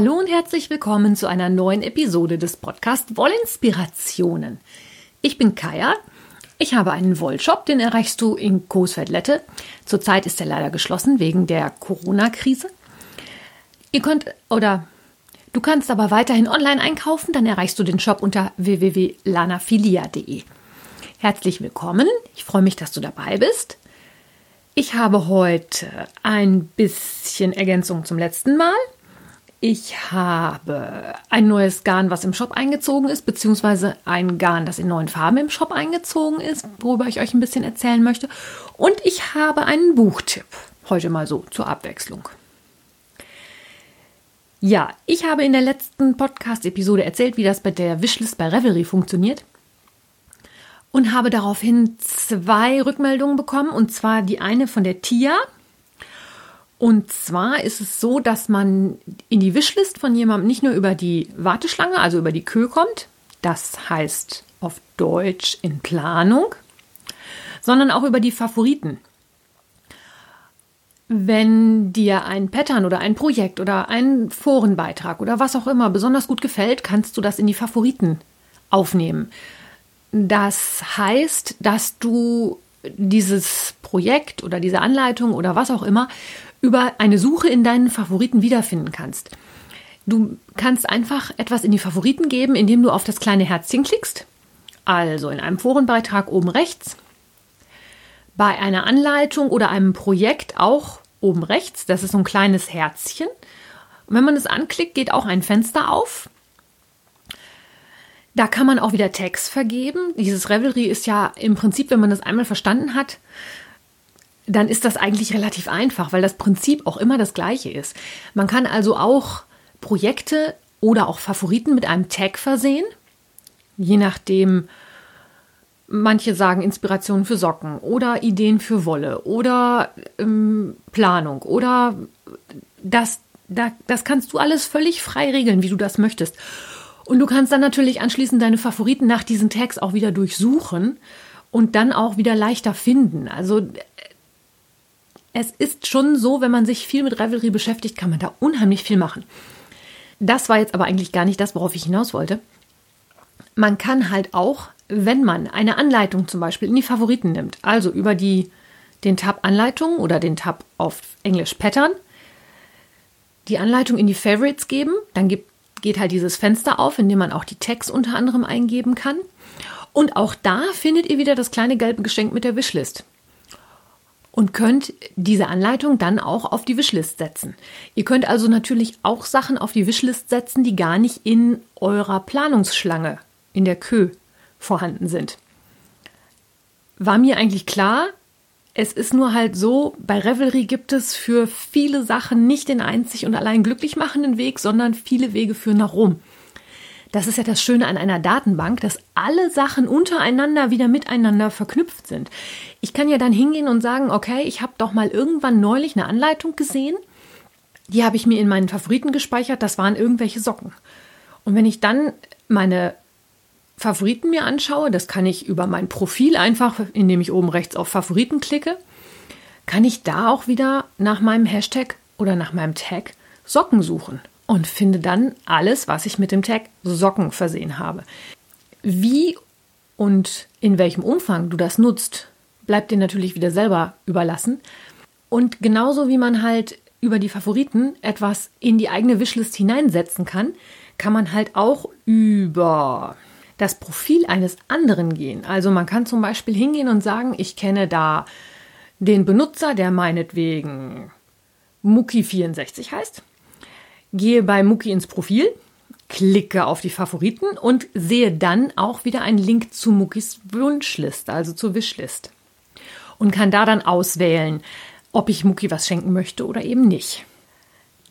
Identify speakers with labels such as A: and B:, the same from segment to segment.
A: Hallo und herzlich willkommen zu einer neuen Episode des Podcasts Wollinspirationen. Ich bin Kaya. Ich habe einen Wollshop, den erreichst du in Coesfeld-Lette. Zurzeit ist er leider geschlossen wegen der Corona-Krise. Ihr könnt oder du kannst aber weiterhin online einkaufen, dann erreichst du den Shop unter www.lanafilia.de. Herzlich willkommen. Ich freue mich, dass du dabei bist. Ich habe heute ein bisschen Ergänzung zum letzten Mal. Ich habe ein neues Garn, was im Shop eingezogen ist, beziehungsweise ein Garn, das in neuen Farben im Shop eingezogen ist, worüber ich euch ein bisschen erzählen möchte. Und ich habe einen Buchtipp. Heute mal so zur Abwechslung. Ja, ich habe in der letzten Podcast-Episode erzählt, wie das bei der Wishlist bei Revelry funktioniert. Und habe daraufhin zwei Rückmeldungen bekommen. Und zwar die eine von der Tia, und zwar ist es so, dass man in die Wishlist von jemandem nicht nur über die Warteschlange, also über die Kö kommt, das heißt auf Deutsch in Planung, sondern auch über die Favoriten. Wenn dir ein Pattern oder ein Projekt oder ein Forenbeitrag oder was auch immer besonders gut gefällt, kannst du das in die Favoriten aufnehmen. Das heißt, dass du dieses Projekt oder diese Anleitung oder was auch immer über eine Suche in deinen Favoriten wiederfinden kannst. Du kannst einfach etwas in die Favoriten geben, indem du auf das kleine Herzchen klickst. Also in einem Forenbeitrag oben rechts. Bei einer Anleitung oder einem Projekt auch oben rechts. Das ist so ein kleines Herzchen. Und wenn man es anklickt, geht auch ein Fenster auf. Da kann man auch wieder Tags vergeben. Dieses Revelry ist ja im Prinzip, wenn man das einmal verstanden hat, dann ist das eigentlich relativ einfach, weil das Prinzip auch immer das gleiche ist. Man kann also auch Projekte oder auch Favoriten mit einem Tag versehen, je nachdem, manche sagen Inspiration für Socken oder Ideen für Wolle oder ähm, Planung oder das, da, das kannst du alles völlig frei regeln, wie du das möchtest. Und du kannst dann natürlich anschließend deine Favoriten nach diesen Tags auch wieder durchsuchen und dann auch wieder leichter finden. Also es ist schon so, wenn man sich viel mit Revelry beschäftigt, kann man da unheimlich viel machen. Das war jetzt aber eigentlich gar nicht das, worauf ich hinaus wollte. Man kann halt auch, wenn man eine Anleitung zum Beispiel in die Favoriten nimmt, also über die, den Tab Anleitung oder den Tab auf Englisch Pattern, die Anleitung in die Favorites geben, dann gibt, geht halt dieses Fenster auf, in dem man auch die Tags unter anderem eingeben kann. Und auch da findet ihr wieder das kleine gelbe Geschenk mit der Wishlist und könnt diese Anleitung dann auch auf die Wishlist setzen. Ihr könnt also natürlich auch Sachen auf die Wishlist setzen, die gar nicht in eurer Planungsschlange in der Kö vorhanden sind. War mir eigentlich klar, es ist nur halt so, bei Revelry gibt es für viele Sachen nicht den einzig und allein glücklich machenden Weg, sondern viele Wege führen nach Rom. Das ist ja das Schöne an einer Datenbank, dass alle Sachen untereinander wieder miteinander verknüpft sind. Ich kann ja dann hingehen und sagen, okay, ich habe doch mal irgendwann neulich eine Anleitung gesehen. Die habe ich mir in meinen Favoriten gespeichert. Das waren irgendwelche Socken. Und wenn ich dann meine Favoriten mir anschaue, das kann ich über mein Profil einfach, indem ich oben rechts auf Favoriten klicke, kann ich da auch wieder nach meinem Hashtag oder nach meinem Tag Socken suchen und finde dann alles, was ich mit dem Tag Socken versehen habe. Wie und in welchem Umfang du das nutzt, bleibt dir natürlich wieder selber überlassen. Und genauso wie man halt über die Favoriten etwas in die eigene Wishlist hineinsetzen kann, kann man halt auch über das Profil eines anderen gehen. Also man kann zum Beispiel hingehen und sagen, ich kenne da den Benutzer, der meinetwegen Muki64 heißt gehe bei Muki ins Profil, klicke auf die Favoriten und sehe dann auch wieder einen Link zu Mukis Wunschliste, also zur Wishlist. Und kann da dann auswählen, ob ich Muki was schenken möchte oder eben nicht.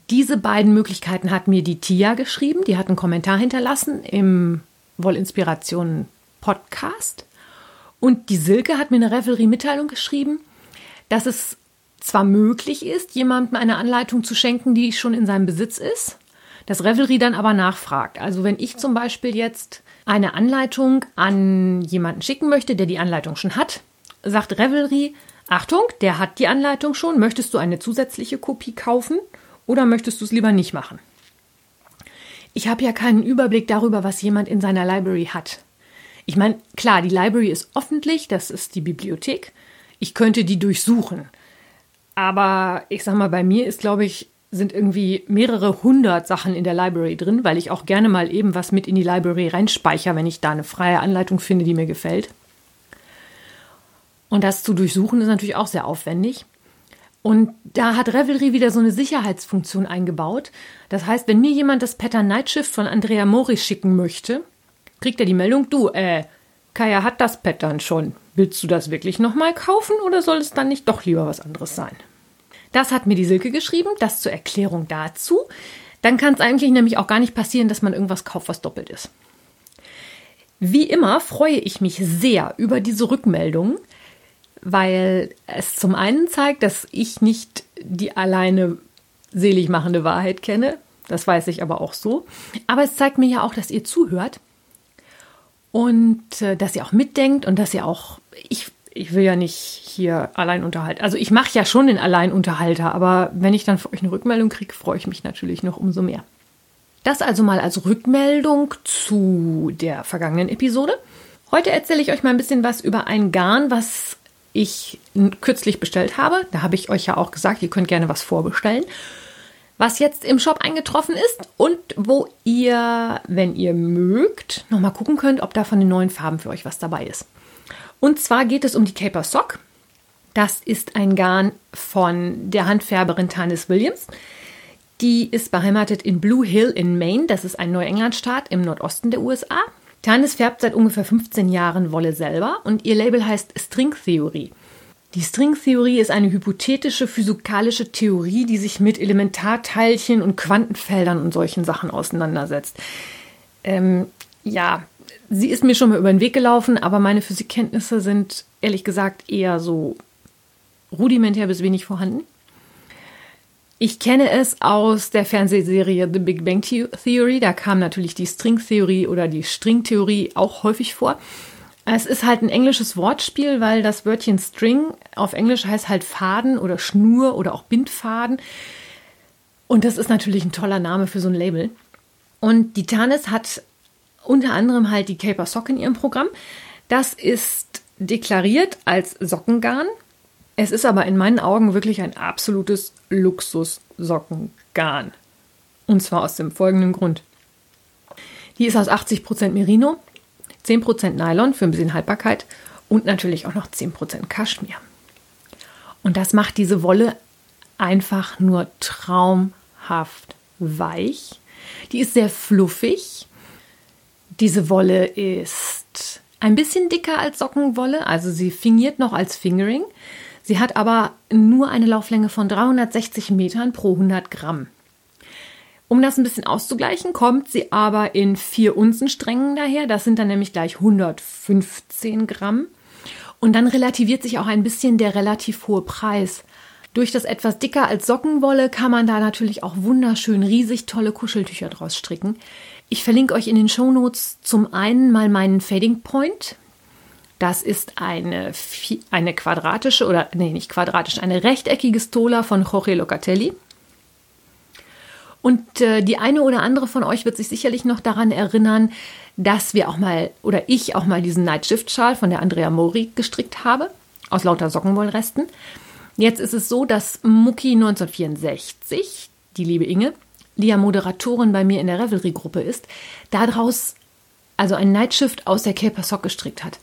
A: Diese beiden Möglichkeiten hat mir die Tia geschrieben. Die hat einen Kommentar hinterlassen im Wollinspirationen Podcast. Und die Silke hat mir eine Revelry-Mitteilung geschrieben, dass es zwar möglich ist, jemandem eine Anleitung zu schenken, die schon in seinem Besitz ist, das Revelry dann aber nachfragt. Also wenn ich zum Beispiel jetzt eine Anleitung an jemanden schicken möchte, der die Anleitung schon hat, sagt Revelry, Achtung, der hat die Anleitung schon, möchtest du eine zusätzliche Kopie kaufen oder möchtest du es lieber nicht machen? ich habe ja keinen Überblick darüber, was jemand in seiner Library hat. Ich meine, klar, die Library ist öffentlich, das ist die Bibliothek. Ich könnte die durchsuchen. Aber ich sag mal, bei mir ist, glaube ich, sind irgendwie mehrere hundert Sachen in der Library drin, weil ich auch gerne mal eben was mit in die Library reinspeichere, wenn ich da eine freie Anleitung finde, die mir gefällt. Und das zu durchsuchen ist natürlich auch sehr aufwendig. Und da hat Revelry wieder so eine Sicherheitsfunktion eingebaut. Das heißt, wenn mir jemand das Pattern Night Shift von Andrea Mori schicken möchte, kriegt er die Meldung, du, äh, Kaya hat das Pattern schon. Willst du das wirklich nochmal kaufen oder soll es dann nicht doch lieber was anderes sein? Das hat mir die Silke geschrieben, das zur Erklärung dazu. Dann kann es eigentlich nämlich auch gar nicht passieren, dass man irgendwas kauft, was doppelt ist. Wie immer freue ich mich sehr über diese Rückmeldungen, weil es zum einen zeigt, dass ich nicht die alleine selig machende Wahrheit kenne. Das weiß ich aber auch so. Aber es zeigt mir ja auch, dass ihr zuhört und äh, dass ihr auch mitdenkt und dass ihr auch, ich, ich will ja nicht hier Alleinunterhalt. Also ich mache ja schon den Alleinunterhalter, aber wenn ich dann für euch eine Rückmeldung kriege, freue ich mich natürlich noch umso mehr. Das also mal als Rückmeldung zu der vergangenen Episode. Heute erzähle ich euch mal ein bisschen was über ein Garn, was ich kürzlich bestellt habe. Da habe ich euch ja auch gesagt, ihr könnt gerne was vorbestellen. Was jetzt im Shop eingetroffen ist und wo ihr, wenn ihr mögt, nochmal gucken könnt, ob da von den neuen Farben für euch was dabei ist. Und zwar geht es um die Caper Sock. Das ist ein Garn von der Handfärberin Tanis Williams. Die ist beheimatet in Blue Hill in Maine. Das ist ein Neuenglandstaat im Nordosten der USA. Tanis färbt seit ungefähr 15 Jahren Wolle selber und ihr Label heißt String Theory. Die Stringtheorie ist eine hypothetische physikalische Theorie, die sich mit Elementarteilchen und Quantenfeldern und solchen Sachen auseinandersetzt. Ähm, ja, sie ist mir schon mal über den Weg gelaufen, aber meine Physikkenntnisse sind ehrlich gesagt eher so rudimentär bis wenig vorhanden. Ich kenne es aus der Fernsehserie The Big Bang Theory. Da kam natürlich die Stringtheorie oder die Stringtheorie auch häufig vor. Es ist halt ein englisches Wortspiel, weil das Wörtchen String auf Englisch heißt halt Faden oder Schnur oder auch Bindfaden. Und das ist natürlich ein toller Name für so ein Label. Und die Tanis hat unter anderem halt die Caper Sock in ihrem Programm. Das ist deklariert als Sockengarn. Es ist aber in meinen Augen wirklich ein absolutes Luxus-Sockengarn. Und zwar aus dem folgenden Grund. Die ist aus 80% Merino, 10% Nylon für ein bisschen Haltbarkeit und natürlich auch noch 10% Kaschmir. Und das macht diese Wolle einfach nur traumhaft weich. Die ist sehr fluffig. Diese Wolle ist ein bisschen dicker als Sockenwolle, also sie fingiert noch als Fingering. Sie hat aber nur eine Lauflänge von 360 Metern pro 100 Gramm. Um das ein bisschen auszugleichen, kommt sie aber in vier Unzensträngen daher. Das sind dann nämlich gleich 115 Gramm. Und dann relativiert sich auch ein bisschen der relativ hohe Preis. Durch das etwas dicker als Sockenwolle kann man da natürlich auch wunderschön riesig tolle Kuscheltücher draus stricken. Ich verlinke euch in den Shownotes zum einen mal meinen Fading Point. Das ist eine, eine quadratische oder nee, nicht quadratisch, eine rechteckige Stola von Jorge Locatelli. Und äh, die eine oder andere von euch wird sich sicherlich noch daran erinnern, dass wir auch mal oder ich auch mal diesen Night Shift Schal von der Andrea Mori gestrickt habe, aus lauter Sockenwollresten. Jetzt ist es so, dass Mucki 1964, die liebe Inge, die ja Moderatorin bei mir in der Revelry-Gruppe ist, daraus also ein Night Shift aus der Caper Sock gestrickt hat.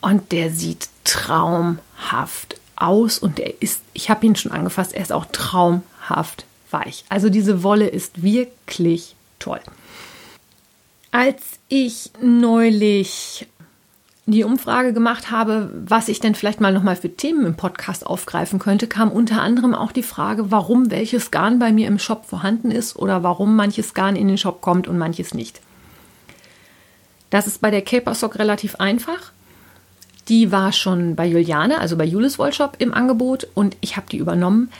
A: Und der sieht traumhaft aus und er ist, ich habe ihn schon angefasst, er ist auch traumhaft weich. Also diese Wolle ist wirklich toll. Als ich neulich die Umfrage gemacht habe, was ich denn vielleicht mal nochmal für Themen im Podcast aufgreifen könnte, kam unter anderem auch die Frage, warum welches Garn bei mir im Shop vorhanden ist oder warum manches Garn in den Shop kommt und manches nicht. Das ist bei der Caper Sock relativ einfach. Die war schon bei Juliane, also bei Julis Wollshop im Angebot und ich habe die übernommen.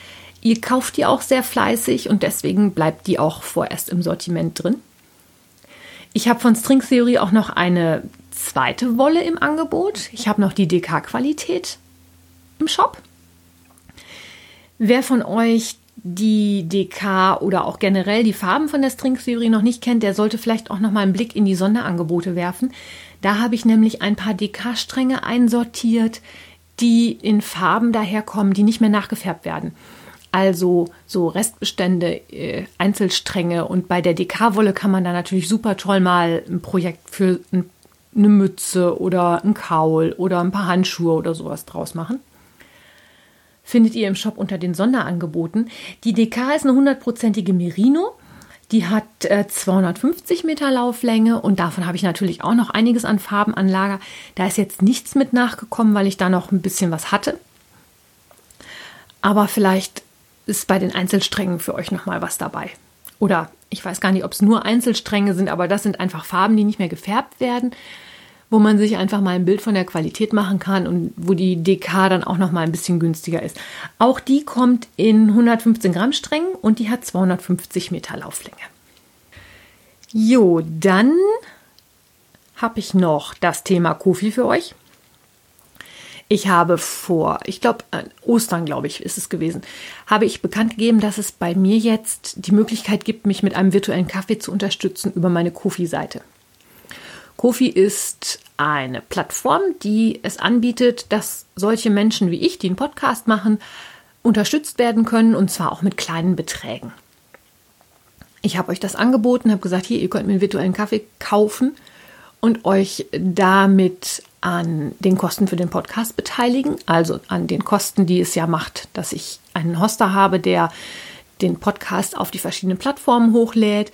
A: Ihr kauft die auch sehr fleißig und deswegen bleibt die auch vorerst im Sortiment drin. Ich habe von String Theory auch noch eine zweite Wolle im Angebot. Ich habe noch die DK-Qualität im Shop. Wer von euch die DK oder auch generell die Farben von der Stringtheorie noch nicht kennt, der sollte vielleicht auch noch mal einen Blick in die Sonderangebote werfen. Da habe ich nämlich ein paar DK-Stränge einsortiert, die in Farben daherkommen, die nicht mehr nachgefärbt werden. Also so Restbestände, äh, Einzelstränge und bei der DK-Wolle kann man da natürlich super toll mal ein Projekt für ein, eine Mütze oder ein Kaul oder ein paar Handschuhe oder sowas draus machen findet ihr im Shop unter den Sonderangeboten. Die DK ist eine hundertprozentige Merino. Die hat äh, 250 Meter Lauflänge und davon habe ich natürlich auch noch einiges an Farben an Lager. Da ist jetzt nichts mit nachgekommen, weil ich da noch ein bisschen was hatte. Aber vielleicht ist bei den Einzelsträngen für euch noch mal was dabei. Oder ich weiß gar nicht, ob es nur Einzelstränge sind, aber das sind einfach Farben, die nicht mehr gefärbt werden wo man sich einfach mal ein Bild von der Qualität machen kann und wo die DK dann auch noch mal ein bisschen günstiger ist. Auch die kommt in 115 Gramm Strängen und die hat 250 Meter Lauflänge. Jo, dann habe ich noch das Thema Kofi für euch. Ich habe vor, ich glaube, Ostern, glaube ich, ist es gewesen, habe ich bekannt gegeben, dass es bei mir jetzt die Möglichkeit gibt, mich mit einem virtuellen Kaffee zu unterstützen über meine Kofi-Seite. Kofi ist eine Plattform, die es anbietet, dass solche Menschen wie ich, die einen Podcast machen, unterstützt werden können und zwar auch mit kleinen Beträgen. Ich habe euch das angeboten, habe gesagt, hier, ihr könnt mir einen virtuellen Kaffee kaufen und euch damit an den Kosten für den Podcast beteiligen, also an den Kosten, die es ja macht, dass ich einen Hoster habe, der den Podcast auf die verschiedenen Plattformen hochlädt,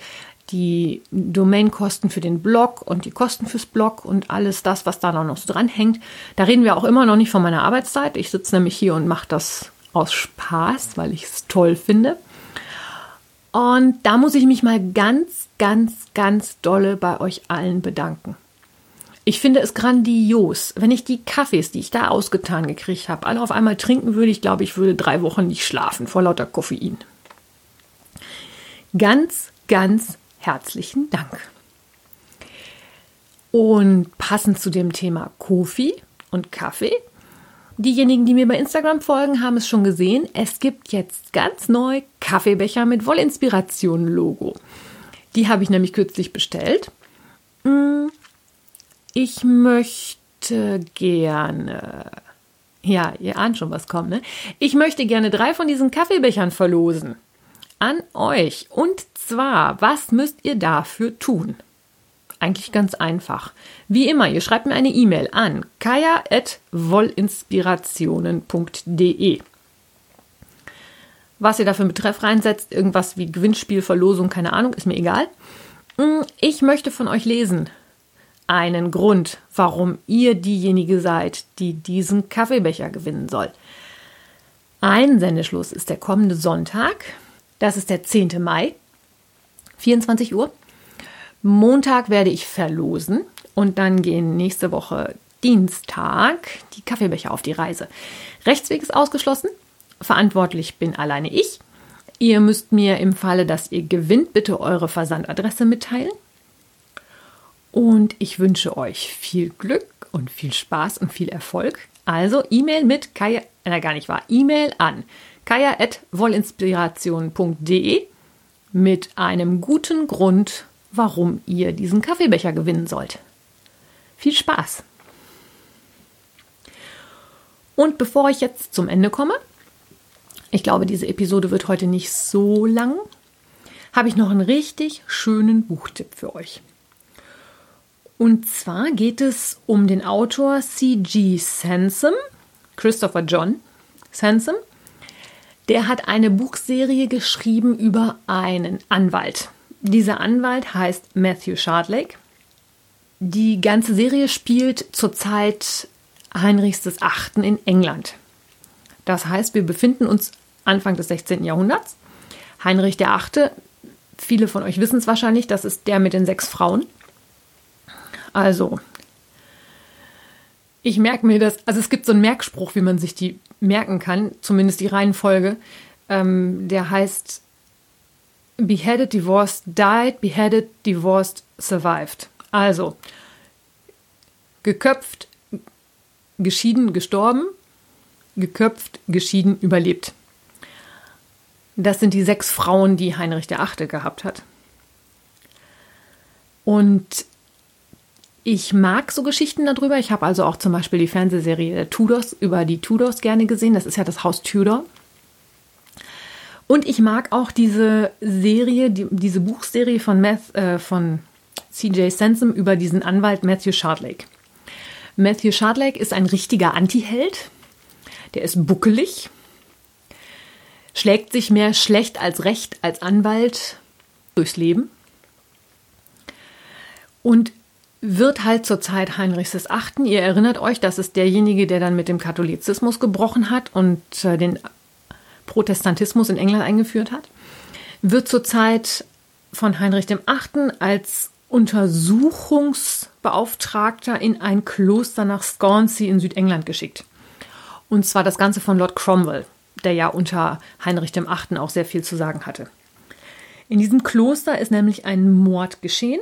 A: die Domainkosten für den Blog und die Kosten fürs Blog und alles das, was da noch so dranhängt. Da reden wir auch immer noch nicht von meiner Arbeitszeit. Ich sitze nämlich hier und mache das aus Spaß, weil ich es toll finde. Und da muss ich mich mal ganz, ganz, ganz dolle bei euch allen bedanken. Ich finde es grandios. Wenn ich die Kaffees, die ich da ausgetan gekriegt habe, alle auf einmal trinken würde, ich glaube, ich würde drei Wochen nicht schlafen vor lauter Koffein. Ganz, ganz herzlichen Dank. Und passend zu dem Thema Kofi und Kaffee. Diejenigen, die mir bei Instagram folgen, haben es schon gesehen. Es gibt jetzt ganz neu Kaffeebecher mit Wollinspiration-Logo. Die habe ich nämlich kürzlich bestellt. Hm, ich möchte gerne. Ja, ihr ahnt schon, was kommt, ne? Ich möchte gerne drei von diesen Kaffeebechern verlosen an euch. Und zwar, was müsst ihr dafür tun? Eigentlich ganz einfach. Wie immer, ihr schreibt mir eine E-Mail an kaya.wollinspirationen.de. Was ihr dafür Betreff reinsetzt, irgendwas wie Gewinnspiel, Verlosung, keine Ahnung, ist mir egal. Hm, ich möchte von euch lesen einen Grund, warum ihr diejenige seid, die diesen Kaffeebecher gewinnen soll. Ein Sendeschluss ist der kommende Sonntag, das ist der 10. Mai, 24 Uhr. Montag werde ich verlosen und dann gehen nächste Woche Dienstag die Kaffeebecher auf die Reise. Rechtsweg ist ausgeschlossen. Verantwortlich bin alleine ich. Ihr müsst mir im Falle, dass ihr gewinnt, bitte eure Versandadresse mitteilen. Und ich wünsche euch viel Glück und viel Spaß und viel Erfolg. Also E-Mail mit Kaya, äh, gar nicht wahr, E-Mail an kaya.wollinspiration.de mit einem guten Grund, warum ihr diesen Kaffeebecher gewinnen sollt. Viel Spaß! Und bevor ich jetzt zum Ende komme, ich glaube, diese Episode wird heute nicht so lang, habe ich noch einen richtig schönen Buchtipp für euch. Und zwar geht es um den Autor C.G. Sansom, Christopher John Sansom. Der hat eine Buchserie geschrieben über einen Anwalt. Dieser Anwalt heißt Matthew Shardlake. Die ganze Serie spielt zur Zeit Heinrichs VIII. in England. Das heißt, wir befinden uns Anfang des 16. Jahrhunderts. Heinrich VIII., viele von euch wissen es wahrscheinlich, das ist der mit den sechs Frauen. Also, ich merke mir das, also es gibt so einen Merkspruch, wie man sich die merken kann, zumindest die Reihenfolge. Ähm, der heißt Beheaded, Divorced, Died, Beheaded, Divorced, Survived. Also geköpft, geschieden, gestorben, geköpft, geschieden, überlebt. Das sind die sechs Frauen, die Heinrich Achte gehabt hat. Und ich mag so Geschichten darüber. Ich habe also auch zum Beispiel die Fernsehserie Tudors über die Tudors gerne gesehen. Das ist ja das Haus Tudor. Und ich mag auch diese Serie, die, diese Buchserie von, äh, von C.J. Sansom über diesen Anwalt Matthew Shardlake. Matthew Shardlake ist ein richtiger Antiheld. Der ist buckelig, schlägt sich mehr schlecht als recht als Anwalt durchs Leben und wird halt zur Zeit Heinrichs VIII. Ihr erinnert euch, das ist derjenige, der dann mit dem Katholizismus gebrochen hat und äh, den Protestantismus in England eingeführt hat, wird zur Zeit von Heinrich VIII. als Untersuchungsbeauftragter in ein Kloster nach Scansea in Südengland geschickt. Und zwar das Ganze von Lord Cromwell, der ja unter Heinrich VIII. auch sehr viel zu sagen hatte. In diesem Kloster ist nämlich ein Mord geschehen.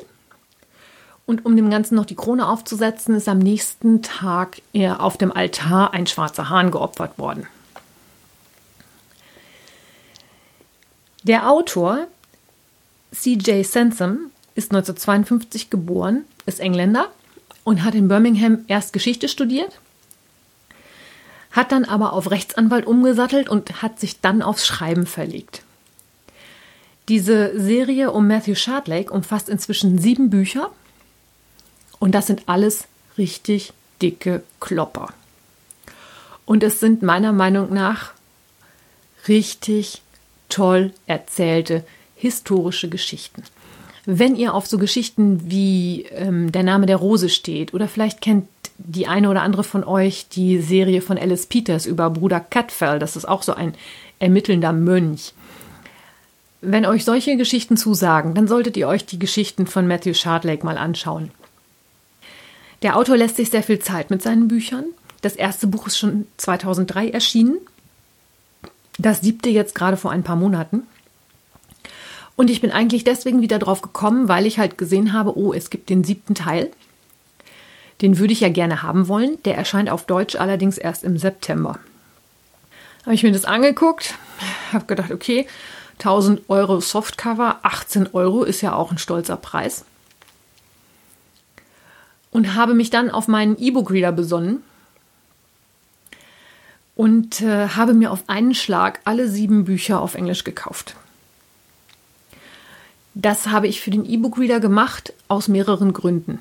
A: Und um dem Ganzen noch die Krone aufzusetzen, ist am nächsten Tag auf dem Altar ein schwarzer Hahn geopfert worden. Der Autor C.J. Sansom ist 1952 geboren, ist Engländer und hat in Birmingham erst Geschichte studiert, hat dann aber auf Rechtsanwalt umgesattelt und hat sich dann aufs Schreiben verlegt. Diese Serie um Matthew Shardlake umfasst inzwischen sieben Bücher und das sind alles richtig dicke Klopper. Und es sind meiner Meinung nach richtig toll erzählte historische Geschichten. Wenn ihr auf so Geschichten wie ähm, Der Name der Rose steht oder vielleicht kennt die eine oder andere von euch die Serie von Alice Peters über Bruder Catfell, das ist auch so ein ermittelnder Mönch. Wenn euch solche Geschichten zusagen, dann solltet ihr euch die Geschichten von Matthew Shardlake mal anschauen. Der Autor lässt sich sehr viel Zeit mit seinen Büchern. Das erste Buch ist schon 2003 erschienen das siebte jetzt gerade vor ein paar Monaten. Und ich bin eigentlich deswegen wieder drauf gekommen, weil ich halt gesehen habe, oh, es gibt den siebten Teil. Den würde ich ja gerne haben wollen. Der erscheint auf Deutsch allerdings erst im September. Habe ich mir das angeguckt, habe gedacht, okay, 1000 Euro Softcover, 18 Euro ist ja auch ein stolzer Preis. Und habe mich dann auf meinen E-Book-Reader besonnen und äh, habe mir auf einen Schlag alle sieben Bücher auf Englisch gekauft. Das habe ich für den E-Book-Reader gemacht aus mehreren Gründen.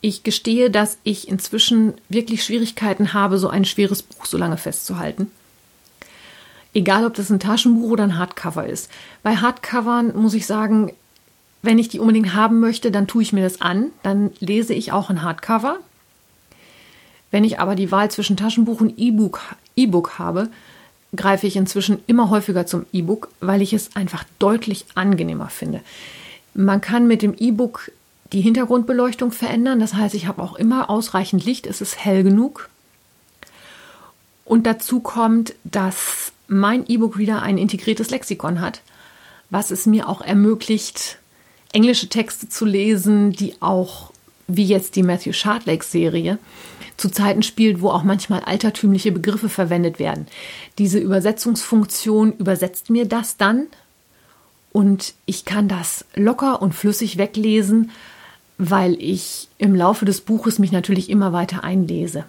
A: Ich gestehe, dass ich inzwischen wirklich Schwierigkeiten habe, so ein schweres Buch so lange festzuhalten. Egal, ob das ein Taschenbuch oder ein Hardcover ist. Bei Hardcovern muss ich sagen, wenn ich die unbedingt haben möchte, dann tue ich mir das an. Dann lese ich auch ein Hardcover. Wenn ich aber die Wahl zwischen Taschenbuch und E-Book e habe, greife ich inzwischen immer häufiger zum E-Book, weil ich es einfach deutlich angenehmer finde. Man kann mit dem E-Book die Hintergrundbeleuchtung verändern. Das heißt, ich habe auch immer ausreichend Licht, es ist hell genug. Und dazu kommt, dass mein E-Book-Reader ein integriertes Lexikon hat, was es mir auch ermöglicht, englische Texte zu lesen, die auch, wie jetzt die Matthew Shardlake-Serie, zu Zeiten spielt, wo auch manchmal altertümliche Begriffe verwendet werden. Diese Übersetzungsfunktion übersetzt mir das dann und ich kann das locker und flüssig weglesen, weil ich im Laufe des Buches mich natürlich immer weiter einlese.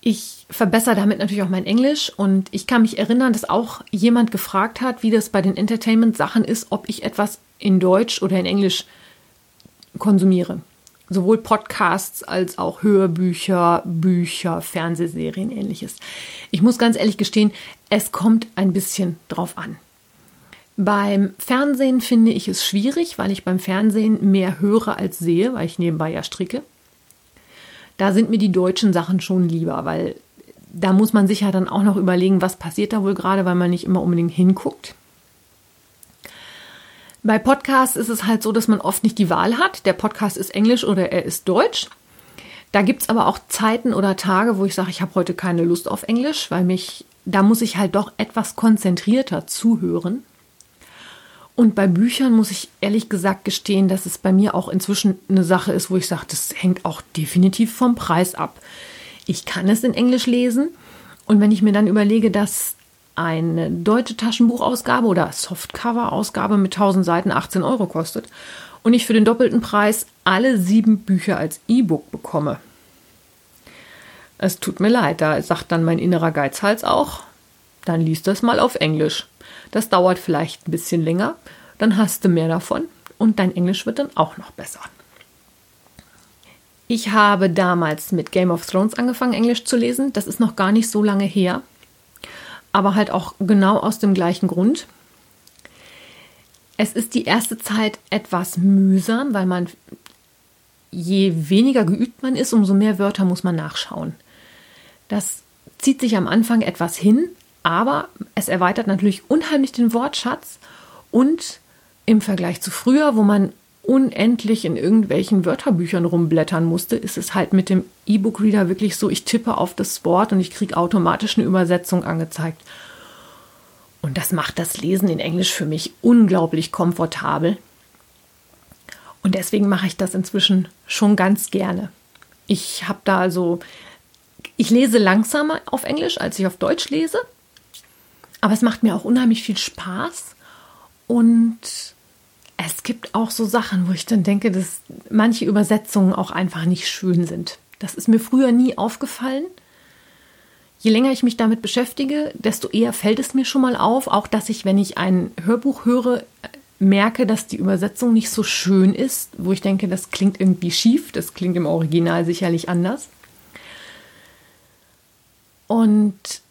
A: Ich verbessere damit natürlich auch mein Englisch und ich kann mich erinnern, dass auch jemand gefragt hat, wie das bei den Entertainment-Sachen ist, ob ich etwas in Deutsch oder in Englisch konsumiere sowohl Podcasts als auch Hörbücher, Bücher, Fernsehserien, ähnliches. Ich muss ganz ehrlich gestehen, es kommt ein bisschen drauf an. Beim Fernsehen finde ich es schwierig, weil ich beim Fernsehen mehr höre als sehe, weil ich nebenbei ja stricke. Da sind mir die deutschen Sachen schon lieber, weil da muss man sich ja dann auch noch überlegen, was passiert da wohl gerade, weil man nicht immer unbedingt hinguckt. Bei Podcasts ist es halt so, dass man oft nicht die Wahl hat. Der Podcast ist Englisch oder er ist Deutsch. Da gibt es aber auch Zeiten oder Tage, wo ich sage, ich habe heute keine Lust auf Englisch, weil mich, da muss ich halt doch etwas konzentrierter zuhören. Und bei Büchern muss ich ehrlich gesagt gestehen, dass es bei mir auch inzwischen eine Sache ist, wo ich sage, das hängt auch definitiv vom Preis ab. Ich kann es in Englisch lesen und wenn ich mir dann überlege, dass eine deutsche Taschenbuchausgabe oder Softcover-Ausgabe mit 1000 Seiten 18 Euro kostet und ich für den doppelten Preis alle sieben Bücher als E-Book bekomme. Es tut mir leid, da sagt dann mein innerer Geizhals auch, dann liest das mal auf Englisch. Das dauert vielleicht ein bisschen länger, dann hast du mehr davon und dein Englisch wird dann auch noch besser. Ich habe damals mit Game of Thrones angefangen, Englisch zu lesen. Das ist noch gar nicht so lange her. Aber halt auch genau aus dem gleichen Grund. Es ist die erste Zeit etwas mühsam, weil man, je weniger geübt man ist, umso mehr Wörter muss man nachschauen. Das zieht sich am Anfang etwas hin, aber es erweitert natürlich unheimlich den Wortschatz und im Vergleich zu früher, wo man unendlich in irgendwelchen Wörterbüchern rumblättern musste, ist es halt mit dem E-Book-Reader wirklich so, ich tippe auf das Wort und ich kriege automatisch eine Übersetzung angezeigt. Und das macht das Lesen in Englisch für mich unglaublich komfortabel. Und deswegen mache ich das inzwischen schon ganz gerne. Ich habe da also, ich lese langsamer auf Englisch, als ich auf Deutsch lese. Aber es macht mir auch unheimlich viel Spaß. Und es gibt auch so Sachen, wo ich dann denke, dass manche Übersetzungen auch einfach nicht schön sind. Das ist mir früher nie aufgefallen. Je länger ich mich damit beschäftige, desto eher fällt es mir schon mal auf, auch dass ich, wenn ich ein Hörbuch höre, merke, dass die Übersetzung nicht so schön ist, wo ich denke, das klingt irgendwie schief, das klingt im Original sicherlich anders. Und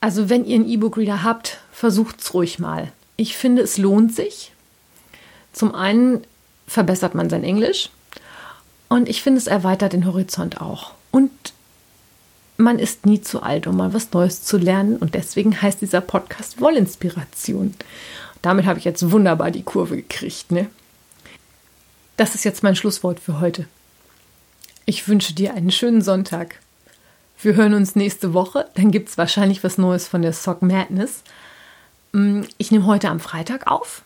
A: also wenn ihr einen E-Book-Reader habt, versucht es ruhig mal. Ich finde, es lohnt sich. Zum einen verbessert man sein Englisch und ich finde, es erweitert den Horizont auch. Und man ist nie zu alt, um mal was Neues zu lernen. Und deswegen heißt dieser Podcast Wollinspiration. Damit habe ich jetzt wunderbar die Kurve gekriegt. Ne? Das ist jetzt mein Schlusswort für heute. Ich wünsche dir einen schönen Sonntag. Wir hören uns nächste Woche. Dann gibt es wahrscheinlich was Neues von der Sock Madness. Mm, ich nehme heute am Freitag auf.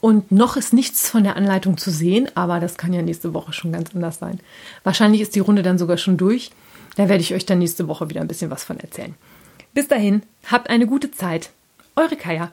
A: Und noch ist nichts von der Anleitung zu sehen, aber das kann ja nächste Woche schon ganz anders sein. Wahrscheinlich ist die Runde dann sogar schon durch. Da werde ich euch dann nächste Woche wieder ein bisschen was von erzählen. Bis dahin, habt eine gute Zeit. Eure Kaya.